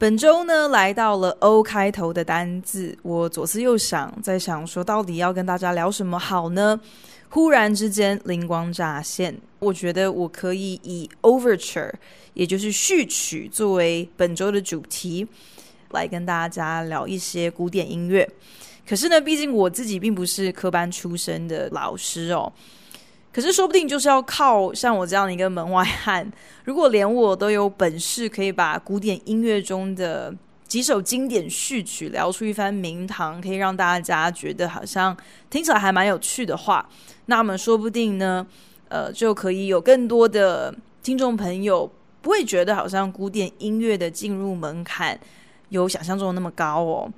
本周呢，来到了 O 开头的单字，我左思右想，在想说到底要跟大家聊什么好呢？忽然之间灵光乍现，我觉得我可以以 Overture，也就是序曲作为本周的主题，来跟大家聊一些古典音乐。可是呢，毕竟我自己并不是科班出身的老师哦。可是说不定就是要靠像我这样的一个门外汉，如果连我都有本事可以把古典音乐中的几首经典序曲聊出一番名堂，可以让大家觉得好像听起来还蛮有趣的话，那么说不定呢，呃，就可以有更多的听众朋友不会觉得好像古典音乐的进入门槛有想象中那么高哦。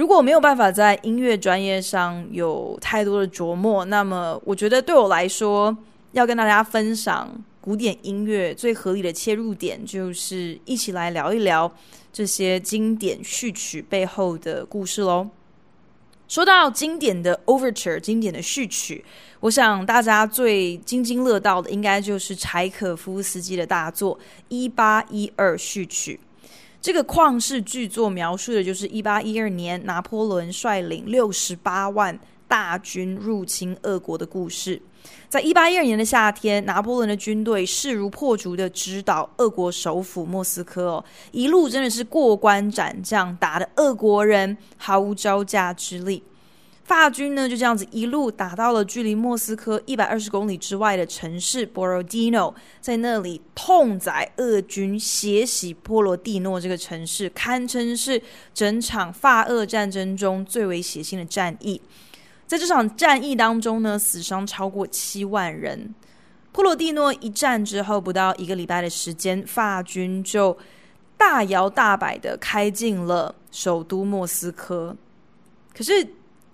如果没有办法在音乐专业上有太多的琢磨，那么我觉得对我来说，要跟大家分享古典音乐最合理的切入点，就是一起来聊一聊这些经典序曲背后的故事喽。说到经典的 Overture，经典的序曲，我想大家最津津乐道的，应该就是柴可夫斯基的大作《一八一二序曲》。这个旷世巨作描述的就是一八一二年拿破仑率领六十八万大军入侵俄国的故事。在一八一二年的夏天，拿破仑的军队势如破竹的直捣俄国首府莫斯科哦，一路真的是过关斩将，打的俄国人毫无招架之力。法军呢，就这样子一路打到了距离莫斯科一百二十公里之外的城市波罗的诺，在那里痛宰俄军，血洗波罗的诺这个城市，堪称是整场法俄战争中最为血腥的战役。在这场战役当中呢，死伤超过七万人。波罗的诺一战之后，不到一个礼拜的时间，法军就大摇大摆的开进了首都莫斯科。可是，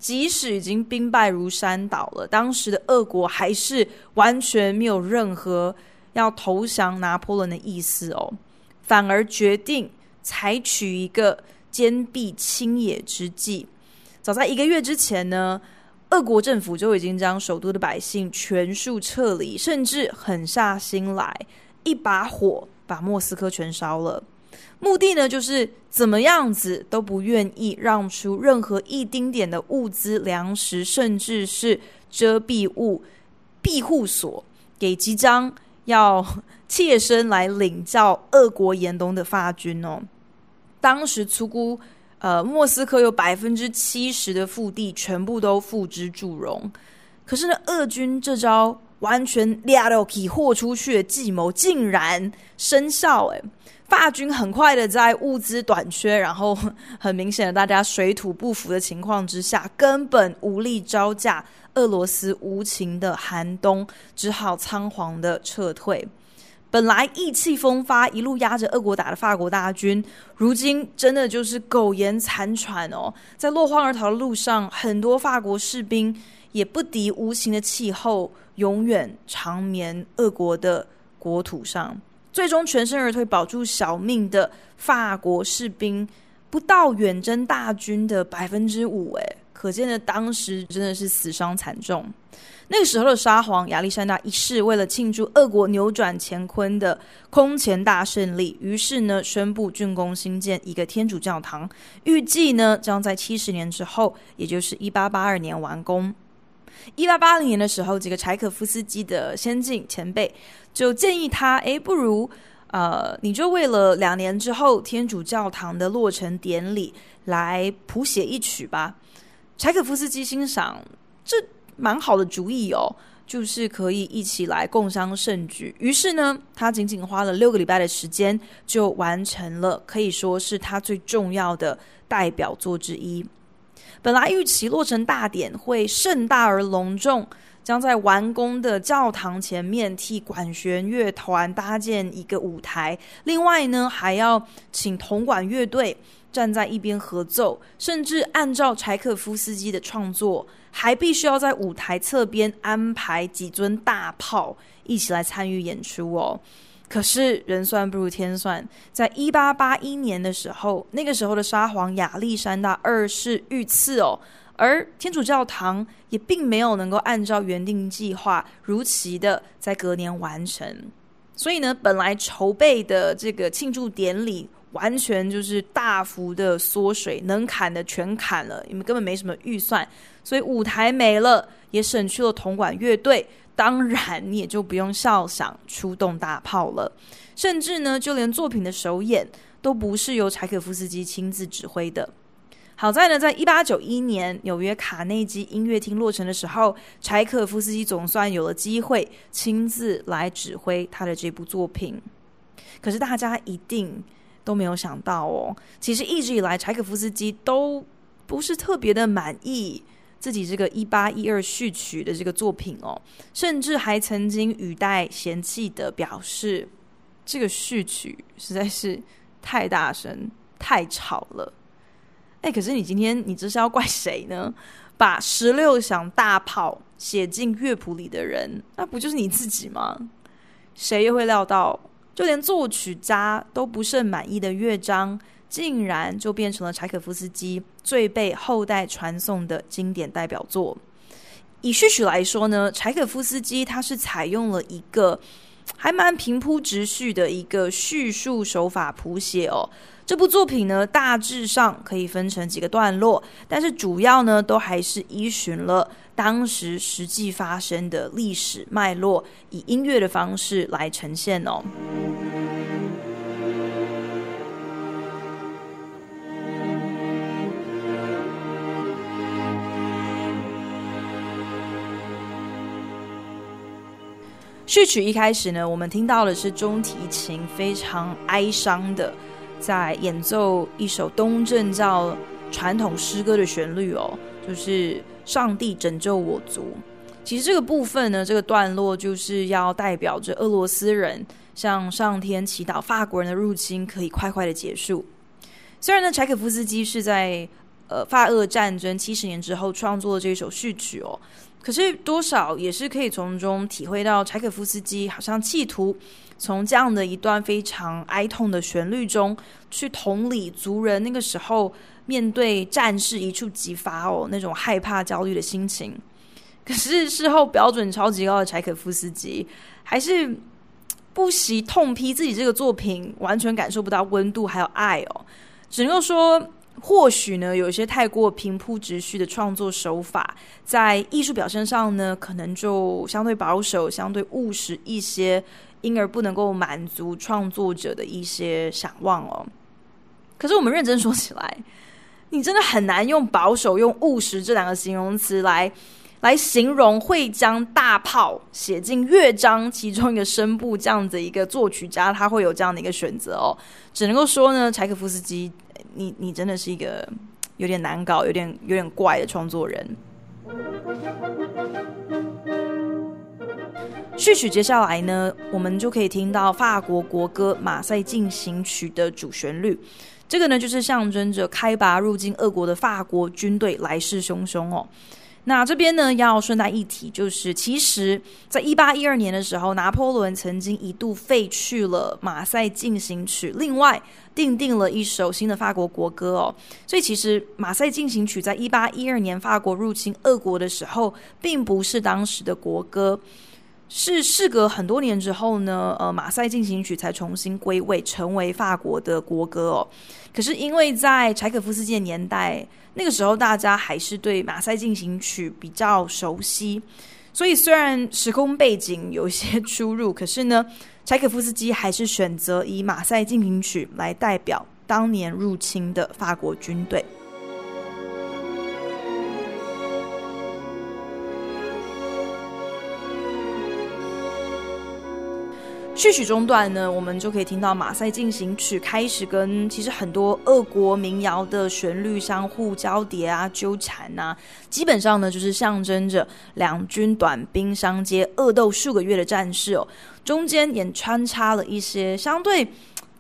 即使已经兵败如山倒了，当时的俄国还是完全没有任何要投降拿破仑的意思哦，反而决定采取一个坚壁清野之计。早在一个月之前呢，俄国政府就已经将首都的百姓全数撤离，甚至狠下心来，一把火把莫斯科全烧了。目的呢，就是怎么样子都不愿意让出任何一丁点的物资、粮食，甚至是遮蔽物、庇护所，给即将要切身来领教俄国严冬的法军哦。当时粗估，呃，莫斯科有百分之七十的腹地全部都付之祝融。可是呢，俄军这招完全俩都可以豁出去的计谋，竟然生效诶。法军很快的在物资短缺，然后 很明显的大家水土不服的情况之下，根本无力招架俄罗斯无情的寒冬，只好仓皇的撤退。本来意气风发，一路压着俄国打的法国大军，如今真的就是苟延残喘哦。在落荒而逃的路上，很多法国士兵也不敌无情的气候，永远长眠俄国的国土上。最终全身而退，保住小命的法国士兵不到远征大军的百分之五，哎，可见的当时真的是死伤惨重。那个时候的沙皇亚历山大一世为了庆祝俄国扭转乾坤的空前大胜利，于是呢宣布竣工兴建一个天主教堂，预计呢将在七十年之后，也就是一八八二年完工。一八八零年的时候，几个柴可夫斯基的先进前辈就建议他：诶，不如，呃，你就为了两年之后天主教堂的落成典礼来谱写一曲吧。柴可夫斯基心想，这蛮好的主意哦，就是可以一起来共襄盛举。于是呢，他仅仅花了六个礼拜的时间，就完成了可以说是他最重要的代表作之一。本来预期落成大典会盛大而隆重，将在完工的教堂前面替管弦乐团搭建一个舞台。另外呢，还要请铜管乐队站在一边合奏，甚至按照柴可夫斯基的创作，还必须要在舞台侧边安排几尊大炮一起来参与演出哦。可是人算不如天算，在一八八一年的时候，那个时候的沙皇亚历山大二世遇刺哦，而天主教堂也并没有能够按照原定计划如期的在隔年完成，所以呢，本来筹备的这个庆祝典礼完全就是大幅的缩水，能砍的全砍了，因为根本没什么预算，所以舞台没了，也省去了铜管乐队。当然，你也就不用笑想出动大炮了。甚至呢，就连作品的首演都不是由柴可夫斯基亲自指挥的。好在呢，在一八九一年纽约卡内基音乐厅落成的时候，柴可夫斯基总算有了机会亲自来指挥他的这部作品。可是大家一定都没有想到哦，其实一直以来柴可夫斯基都不是特别的满意。自己这个一八一二序曲的这个作品哦，甚至还曾经语带嫌弃的表示，这个序曲实在是太大声、太吵了。哎，可是你今天你这是要怪谁呢？把十六响大炮写进乐谱里的人，那不就是你自己吗？谁又会料到，就连作曲家都不甚满意的乐章，竟然就变成了柴可夫斯基最被后代传颂的经典代表作。以序曲来说呢，柴可夫斯基他是采用了一个还蛮平铺直叙的一个叙述手法谱写哦。这部作品呢，大致上可以分成几个段落，但是主要呢，都还是依循了当时实际发生的历史脉络，以音乐的方式来呈现哦。序曲一开始呢，我们听到的是中提琴非常哀伤的在演奏一首东正教传统诗歌的旋律哦，就是“上帝拯救我族”。其实这个部分呢，这个段落就是要代表着俄罗斯人向上天祈祷法国人的入侵可以快快的结束。虽然呢，柴可夫斯基是在呃法俄战争七十年之后创作的这首序曲哦。可是多少也是可以从中体会到柴可夫斯基好像企图从这样的一段非常哀痛的旋律中去同理族人那个时候面对战事一触即发哦，那种害怕焦虑的心情。可是事后标准超级高的柴可夫斯基还是不惜痛批自己这个作品完全感受不到温度还有爱哦，只能够说。或许呢，有一些太过平铺直叙的创作手法，在艺术表现上呢，可能就相对保守、相对务实一些，因而不能够满足创作者的一些想望哦。可是我们认真说起来，你真的很难用保守、用务实这两个形容词来来形容会将大炮写进乐章其中一个声部这样子一个作曲家，他会有这样的一个选择哦。只能够说呢，柴可夫斯基。你你真的是一个有点难搞、有点有点怪的创作人。序曲接下来呢，我们就可以听到法国国歌《马赛进行曲》的主旋律。这个呢，就是象征着开拔入境俄国的法国军队来势汹汹哦。那这边呢，要顺带一提，就是其实在一八一二年的时候，拿破仑曾经一度废去了《马赛进行曲》，另外订定了一首新的法国国歌哦。所以其实《马赛进行曲》在一八一二年法国入侵俄国的时候，并不是当时的国歌，是事隔很多年之后呢，呃，《马赛进行曲》才重新归位，成为法国的国歌哦。可是因为在柴可夫斯基的年代。那个时候，大家还是对《马赛进行曲》比较熟悉，所以虽然时空背景有些 出入，可是呢，柴可夫斯基还是选择以《马赛进行曲》来代表当年入侵的法国军队。序曲中段呢，我们就可以听到《马赛进行曲》开始跟其实很多俄国民谣的旋律相互交叠啊、纠缠啊，基本上呢就是象征着两军短兵相接、恶斗数个月的战事哦。中间也穿插了一些相对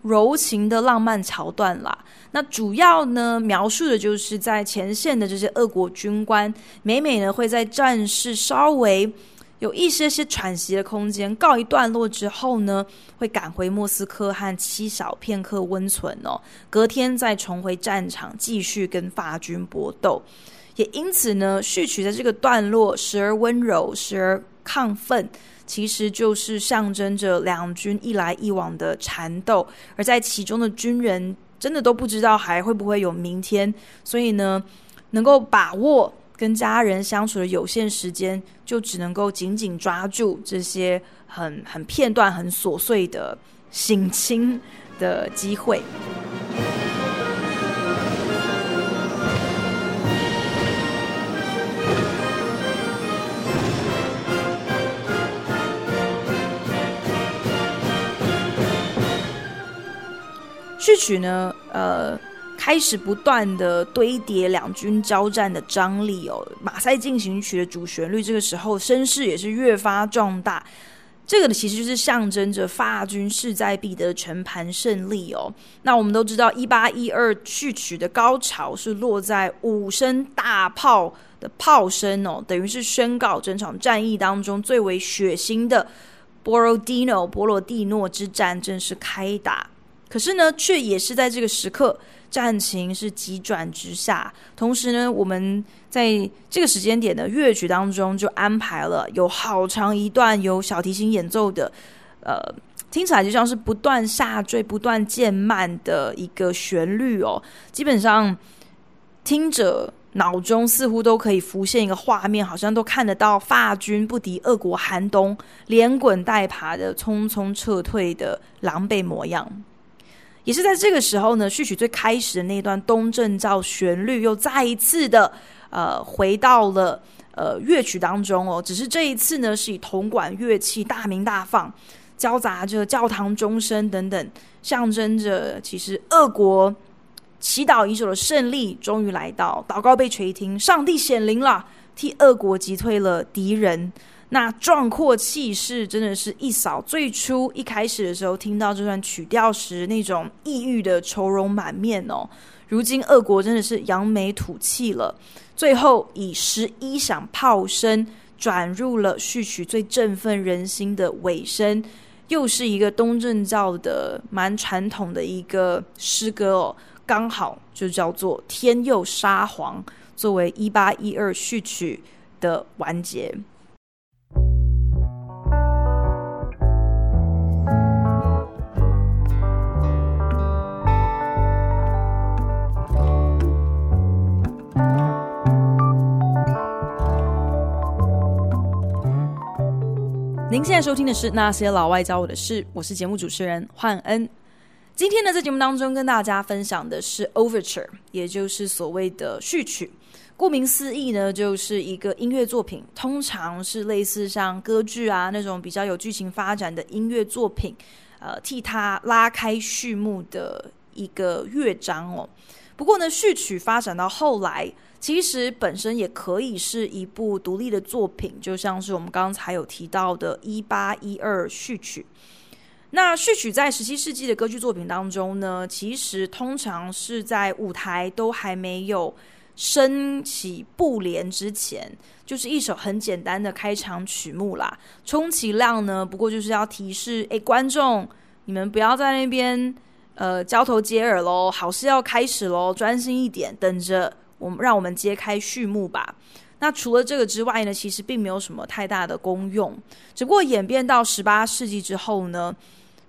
柔情的浪漫桥段啦。那主要呢，描述的就是在前线的这些俄国军官，每每呢会在战事稍微有一些些喘息的空间告一段落之后呢，会赶回莫斯科和妻小片刻温存哦，隔天再重回战场继续跟法军搏斗。也因此呢，序曲的这个段落时而温柔，时而亢奋，其实就是象征着两军一来一往的缠斗，而在其中的军人真的都不知道还会不会有明天，所以呢，能够把握跟家人相处的有限时间，就只能够紧紧抓住这些很很片段、很琐碎的省亲的机会。序曲呢，呃，开始不断的堆叠两军交战的张力哦。马赛进行曲的主旋律，这个时候声势也是越发壮大。这个呢，其实就是象征着法军势在必得的全盘胜利哦。那我们都知道，一八一二序曲的高潮是落在五声大炮的炮声哦，等于是宣告整场战役当中最为血腥的波罗的诺波罗蒂诺之战正式开打。可是呢，却也是在这个时刻，战情是急转直下。同时呢，我们在这个时间点的乐曲当中，就安排了有好长一段由小提琴演奏的，呃，听起来就像是不断下坠、不断渐慢的一个旋律哦。基本上，听者脑中似乎都可以浮现一个画面，好像都看得到法军不敌俄国寒冬，连滚带爬的匆匆撤退的狼狈模样。也是在这个时候呢，序曲最开始的那段东正教旋律又再一次的呃回到了呃乐曲当中哦，只是这一次呢是以铜管乐器大鸣大放，交杂着教堂钟声等等，象征着其实俄国祈祷已久的胜利终于来到，祷告被垂听，上帝显灵了，替俄国击退了敌人。那壮阔气势真的是一扫最初一开始的时候听到这段曲调时那种抑郁的愁容满面哦。如今俄国真的是扬眉吐气了，最后以十一响炮声转入了序曲最振奋人心的尾声，又是一个东正教的蛮传统的一个诗歌哦，刚好就叫做《天佑沙皇》，作为一八一二序曲的完结。您现在收听的是《那些老外教我的事》，我是节目主持人焕恩。今天呢，在节目当中跟大家分享的是 Overture，也就是所谓的序曲。顾名思义呢，就是一个音乐作品，通常是类似像歌剧啊那种比较有剧情发展的音乐作品，呃，替它拉开序幕的一个乐章哦。不过呢，序曲发展到后来。其实本身也可以是一部独立的作品，就像是我们刚才有提到的《一八一二序曲》。那序曲在十七世纪的歌剧作品当中呢，其实通常是在舞台都还没有升起布帘之前，就是一首很简单的开场曲目啦。充其量呢，不过就是要提示，哎，观众，你们不要在那边呃交头接耳喽，好事要开始喽，专心一点，等着。我们让我们揭开序幕吧。那除了这个之外呢，其实并没有什么太大的功用。只不过演变到十八世纪之后呢，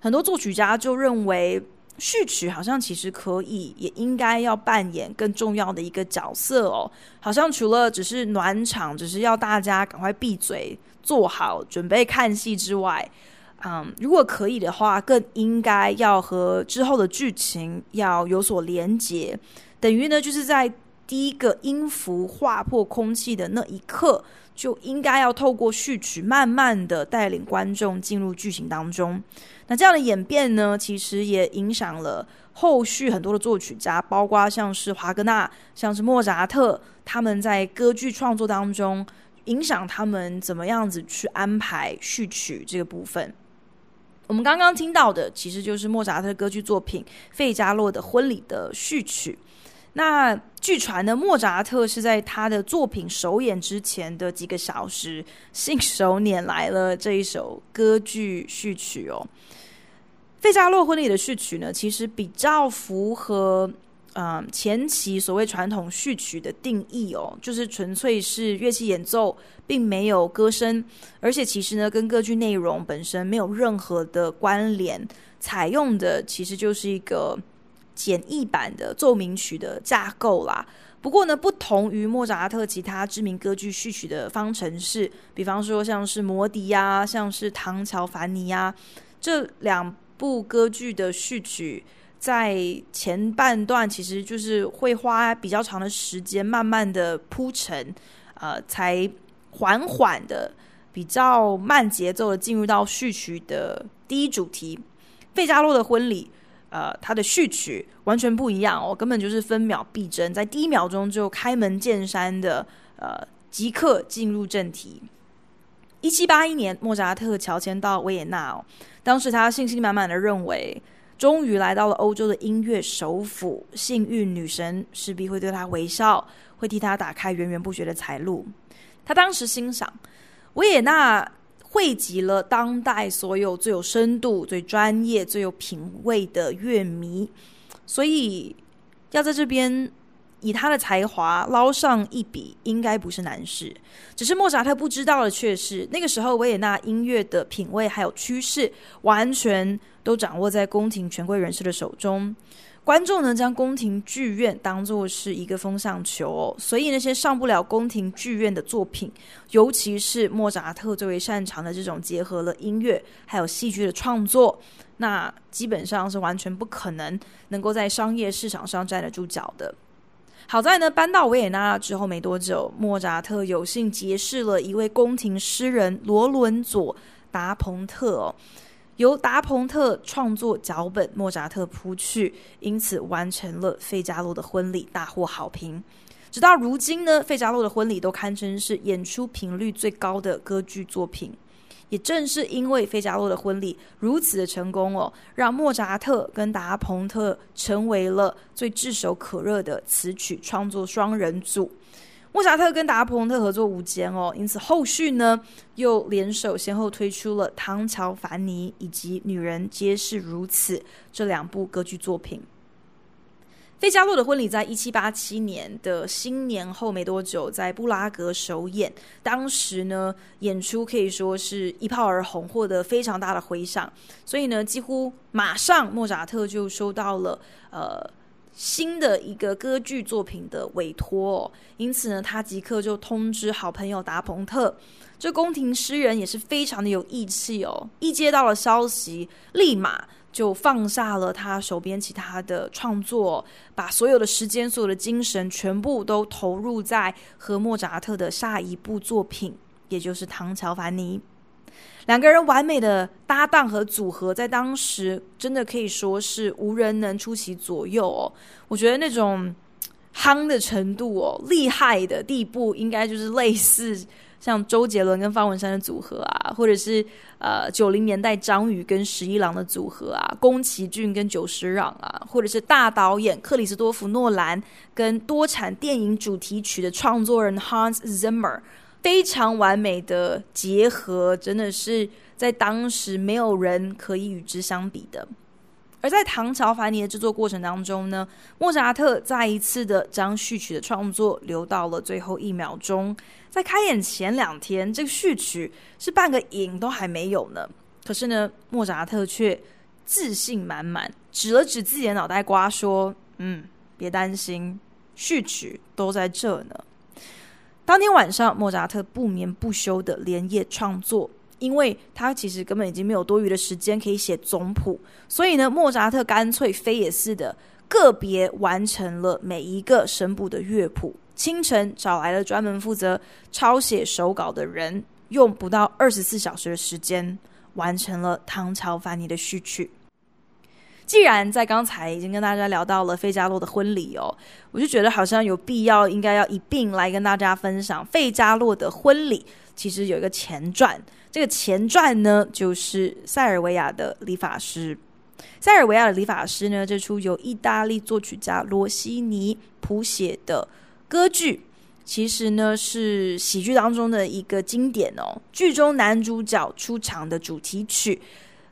很多作曲家就认为序曲好像其实可以，也应该要扮演更重要的一个角色哦。好像除了只是暖场，只是要大家赶快闭嘴、坐好、准备看戏之外，嗯，如果可以的话，更应该要和之后的剧情要有所连结。等于呢，就是在第一个音符划破空气的那一刻，就应该要透过序曲，慢慢的带领观众进入剧情当中。那这样的演变呢，其实也影响了后续很多的作曲家，包括像是华格纳、像是莫扎特，他们在歌剧创作当中，影响他们怎么样子去安排序曲这个部分。我们刚刚听到的，其实就是莫扎特歌剧作品《费加洛的婚礼》的序曲。那据传呢，莫扎特是在他的作品首演之前的几个小时，信手拈来了这一首歌剧序曲哦。《费加洛婚礼》的序曲呢，其实比较符合嗯、前期所谓传统序曲的定义哦，就是纯粹是乐器演奏。并没有歌声，而且其实呢，跟歌剧内容本身没有任何的关联。采用的其实就是一个简易版的奏鸣曲的架构啦。不过呢，不同于莫扎特其他知名歌剧序曲的方程式，比方说像是《魔笛》呀，像是《唐乔凡尼》呀，这两部歌剧的序曲，在前半段其实就是会花比较长的时间，慢慢的铺陈，呃，才。缓缓的、比较慢节奏的进入到序曲的第一主题，费加洛的婚礼。呃，它的序曲完全不一样哦，根本就是分秒必争，在第一秒钟就开门见山的，呃，即刻进入正题。一七八一年，莫扎特乔迁到维也纳哦，当时他信心满满的认为，终于来到了欧洲的音乐首府，幸运女神势必会对他微笑，会替他打开源源不绝的财路。他当时心想，维也纳汇集了当代所有最有深度、最专业、最有品味的乐迷，所以要在这边以他的才华捞上一笔，应该不是难事。只是莫扎特不知道的却是，那个时候维也纳音乐的品味还有趋势，完全都掌握在宫廷权贵人士的手中。观众呢，将宫廷剧院当作是一个风向球哦，所以那些上不了宫廷剧院的作品，尤其是莫扎特最为擅长的这种结合了音乐还有戏剧的创作，那基本上是完全不可能能够在商业市场上站得住脚的。好在呢，搬到维也纳之后没多久，莫扎特有幸结识了一位宫廷诗人罗伦佐达蓬特。由达蓬特创作脚本，莫扎特谱曲，因此完成了《费加洛的婚礼》，大获好评。直到如今呢，《费加洛的婚礼》都堪称是演出频率最高的歌剧作品。也正是因为《费加洛的婚礼》如此的成功哦，让莫扎特跟达蓬特成为了最炙手可热的词曲创作双人组。莫扎特跟达蓬特合作无间哦，因此后续呢又联手先后推出了《唐乔凡尼》以及《女人皆是如此》这两部歌剧作品。《费加洛的婚礼》在一七八七年的新年后没多久，在布拉格首演，当时呢演出可以说是一炮而红，获得非常大的回响，所以呢几乎马上莫扎特就收到了呃。新的一个歌剧作品的委托哦，因此呢，他即刻就通知好朋友达蓬特。这宫廷诗人也是非常的有义气哦，一接到了消息，立马就放下了他手边其他的创作，把所有的时间、所有的精神全部都投入在和莫扎特的下一部作品，也就是《唐乔凡尼》。两个人完美的搭档和组合，在当时真的可以说是无人能出其左右哦。我觉得那种夯的程度哦，厉害的地步，应该就是类似像周杰伦跟方文山的组合啊，或者是呃九零年代张宇跟十一郎的组合啊，宫崎骏跟久石让啊，或者是大导演克里斯多夫诺兰跟多产电影主题曲的创作人 Hans Zimmer。非常完美的结合，真的是在当时没有人可以与之相比的。而在《唐朝凡尼》的制作过程当中呢，莫扎特再一次的将序曲的创作留到了最后一秒钟。在开演前两天，这个序曲是半个影都还没有呢。可是呢，莫扎特却自信满满，指了指自己的脑袋瓜说：“嗯，别担心，序曲都在这呢。”当天晚上，莫扎特不眠不休的连夜创作，因为他其实根本已经没有多余的时间可以写总谱，所以呢，莫扎特干脆飞也似的个别完成了每一个声部的乐谱。清晨找来了专门负责抄写手稿的人，用不到二十四小时的时间完成了《唐朝凡尼》的序曲。既然在刚才已经跟大家聊到了费加洛的婚礼哦，我就觉得好像有必要应该要一并来跟大家分享费加洛的婚礼。其实有一个前传，这个前传呢就是塞尔维亚的理发师。塞尔维亚的理发师呢，这出由意大利作曲家罗西尼谱写的歌剧，其实呢是喜剧当中的一个经典哦。剧中男主角出场的主题曲。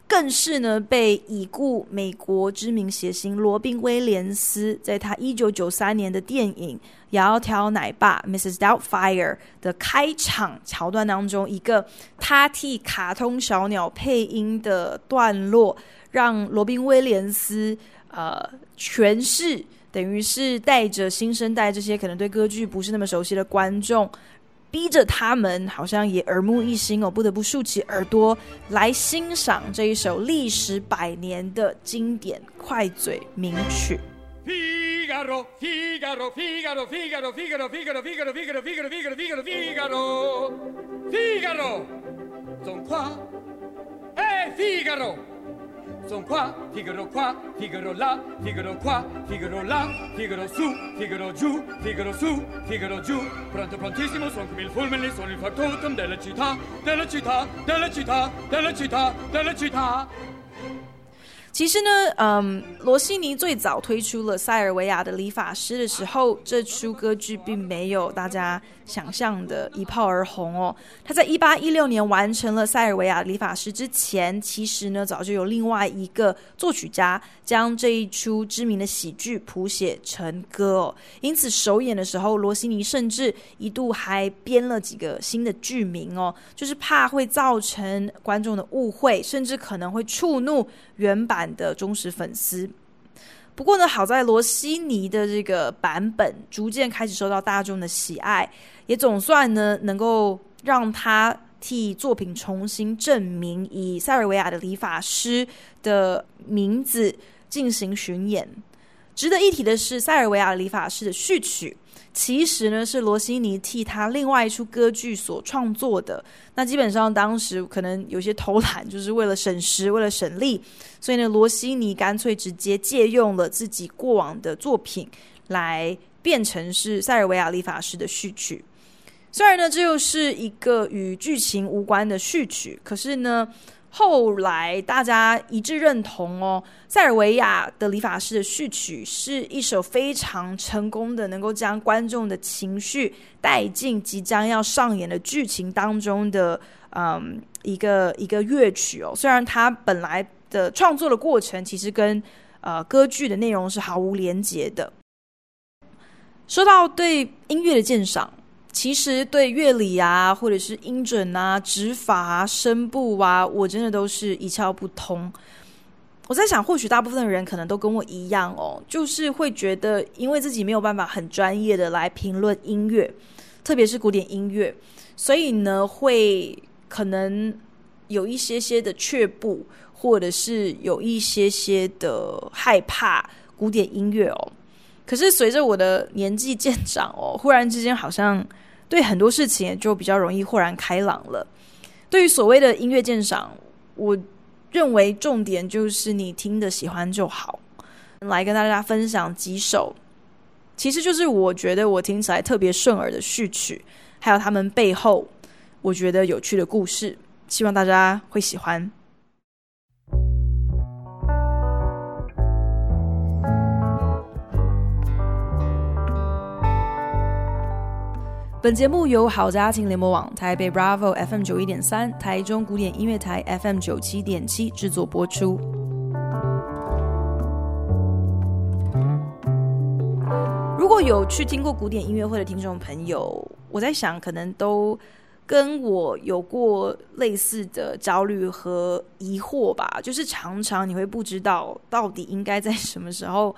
更是呢，被已故美国知名谐星罗宾威廉斯在他一九九三年的电影《窈窕奶爸》（Mrs. Doubtfire） 的开场桥段当中，一个他替卡通小鸟配音的段落，让罗宾威廉斯呃诠释，等于是带着新生代这些可能对歌剧不是那么熟悉的观众。逼着他们好像也耳目一新哦，不得不竖起耳朵来欣赏这一首历时百年的经典快嘴名曲。Son qua, Figaro qua, Figaro là, Figaro qua, Figaro là, Figaro su, Figaro giù, Figaro su, Figaro giù. Pronto, prontissimo, son come il fulmine, sono il factotum della città, della città, della città, della città, della città. 其实呢，嗯，罗西尼最早推出了塞尔维亚的理发师的时候，这出歌剧并没有大家想象的一炮而红哦。他在一八一六年完成了塞尔维亚理发师之前，其实呢，早就有另外一个作曲家将这一出知名的喜剧谱写成歌哦。因此首演的时候，罗西尼甚至一度还编了几个新的剧名哦，就是怕会造成观众的误会，甚至可能会触怒原版的忠实粉丝，不过呢，好在罗西尼的这个版本逐渐开始受到大众的喜爱，也总算呢能够让他替作品重新证明，以塞尔维亚的理发师的名字进行巡演。值得一提的是，塞尔维亚理发师的序曲。其实呢，是罗西尼替他另外一出歌剧所创作的。那基本上当时可能有些偷懒，就是为了省时，为了省力，所以呢，罗西尼干脆直接借用了自己过往的作品，来变成是塞尔维亚理发师的序曲。虽然呢，这又是一个与剧情无关的序曲，可是呢。后来大家一致认同哦，塞尔维亚的理发师的序曲是一首非常成功的，能够将观众的情绪带进即将要上演的剧情当中的，嗯，一个一个乐曲哦。虽然它本来的创作的过程其实跟呃歌剧的内容是毫无连结的。说到对音乐的鉴赏。其实对乐理啊，或者是音准啊、指法啊、声部啊，我真的都是一窍不通。我在想，或许大部分的人可能都跟我一样哦，就是会觉得，因为自己没有办法很专业的来评论音乐，特别是古典音乐，所以呢，会可能有一些些的却步，或者是有一些些的害怕古典音乐哦。可是随着我的年纪渐长哦，忽然之间好像。对很多事情也就比较容易豁然开朗了。对于所谓的音乐鉴赏，我认为重点就是你听的喜欢就好。来跟大家分享几首，其实就是我觉得我听起来特别顺耳的序曲，还有他们背后我觉得有趣的故事，希望大家会喜欢。本节目由好家庭联播网、台北 Bravo FM 九一点三、台中古典音乐台 FM 九七点七制作播出。如果有去听过古典音乐会的听众朋友，我在想，可能都跟我有过类似的焦虑和疑惑吧。就是常常你会不知道到底应该在什么时候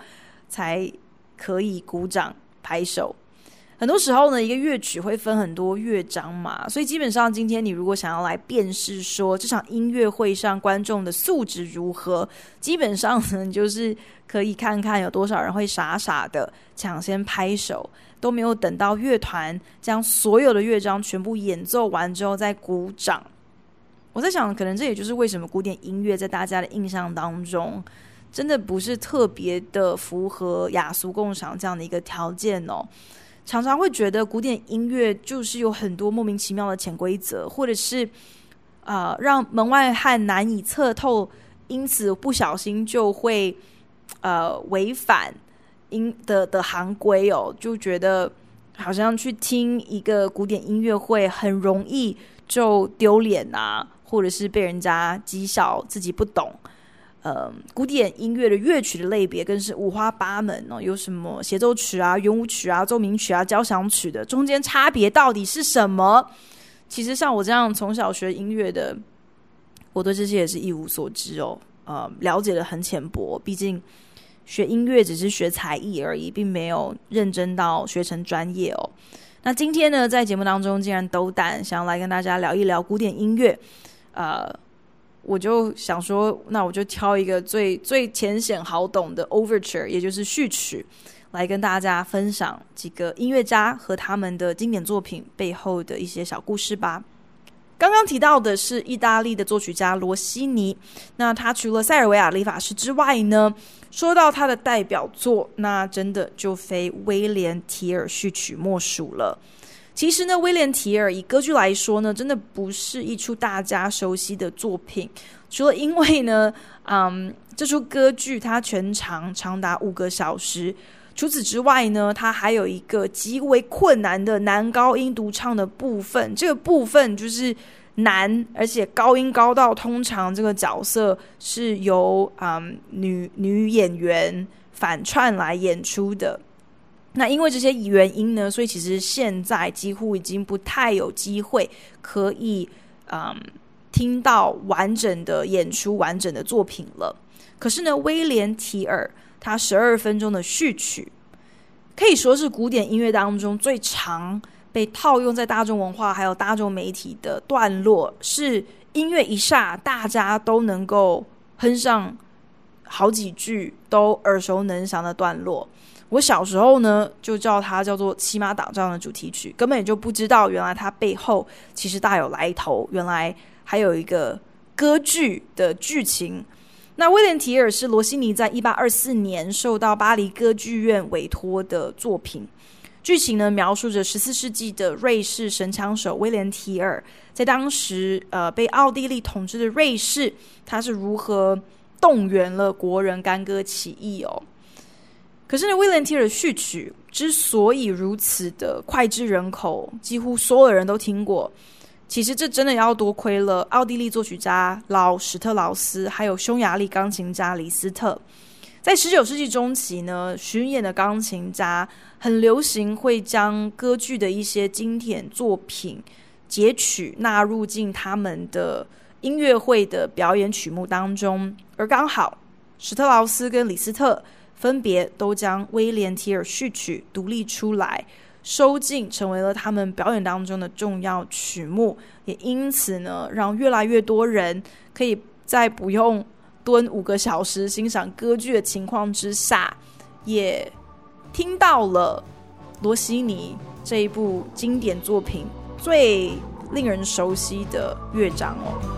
才可以鼓掌拍手。很多时候呢，一个乐曲会分很多乐章嘛，所以基本上今天你如果想要来辨识说这场音乐会上观众的素质如何，基本上呢，就是可以看看有多少人会傻傻的抢先拍手，都没有等到乐团将所有的乐章全部演奏完之后再鼓掌。我在想，可能这也就是为什么古典音乐在大家的印象当中真的不是特别的符合雅俗共赏这样的一个条件哦。常常会觉得古典音乐就是有很多莫名其妙的潜规则，或者是、呃、让门外汉难以测透，因此不小心就会呃违反音的的行规哦，就觉得好像去听一个古典音乐会很容易就丢脸啊，或者是被人家讥笑自己不懂。呃，古典音乐的乐曲的类别更是五花八门哦，有什么协奏曲啊、圆舞曲啊、奏鸣曲啊、交响曲的，中间差别到底是什么？其实像我这样从小学音乐的，我对这些也是一无所知哦。呃，了解得很浅薄，毕竟学音乐只是学才艺而已，并没有认真到学成专业哦。那今天呢，在节目当中，竟然斗胆想要来跟大家聊一聊古典音乐，呃。我就想说，那我就挑一个最最浅显好懂的 Overture，也就是序曲，来跟大家分享几个音乐家和他们的经典作品背后的一些小故事吧。刚刚提到的是意大利的作曲家罗西尼，那他除了塞尔维亚理发师之外呢，说到他的代表作，那真的就非威廉提尔序曲莫属了。其实呢，威廉提尔以歌剧来说呢，真的不是一出大家熟悉的作品。除了因为呢，嗯，这出歌剧它全长长达五个小时，除此之外呢，它还有一个极为困难的男高音独唱的部分。这个部分就是难，而且高音高到通常这个角色是由嗯女女演员反串来演出的。那因为这些原因呢，所以其实现在几乎已经不太有机会可以嗯听到完整的演出、完整的作品了。可是呢，威廉提尔他十二分钟的序曲，可以说是古典音乐当中最常被套用在大众文化还有大众媒体的段落，是音乐一下大家都能够哼上好几句，都耳熟能详的段落。我小时候呢，就叫它叫做《骑马打仗》的主题曲，根本也就不知道原来它背后其实大有来头，原来还有一个歌剧的剧情。那威廉提尔是罗西尼在一八二四年受到巴黎歌剧院委托的作品，剧情呢描述着十四世纪的瑞士神枪手威廉提尔在当时呃被奥地利统治的瑞士，他是如何动员了国人干戈起义哦。可是呢，威廉提尔序曲之所以如此的脍炙人口，几乎所有人都听过。其实这真的要多亏了奥地利作曲家老史特劳斯，还有匈牙利钢琴家李斯特。在十九世纪中期呢，巡演的钢琴家很流行会将歌剧的一些经典作品截取纳入进他们的音乐会的表演曲目当中，而刚好史特劳斯跟李斯特。分别都将威廉提尔序曲独立出来，收进成为了他们表演当中的重要曲目，也因此呢，让越来越多人可以在不用蹲五个小时欣赏歌剧的情况之下，也听到了罗西尼这一部经典作品最令人熟悉的乐章哦。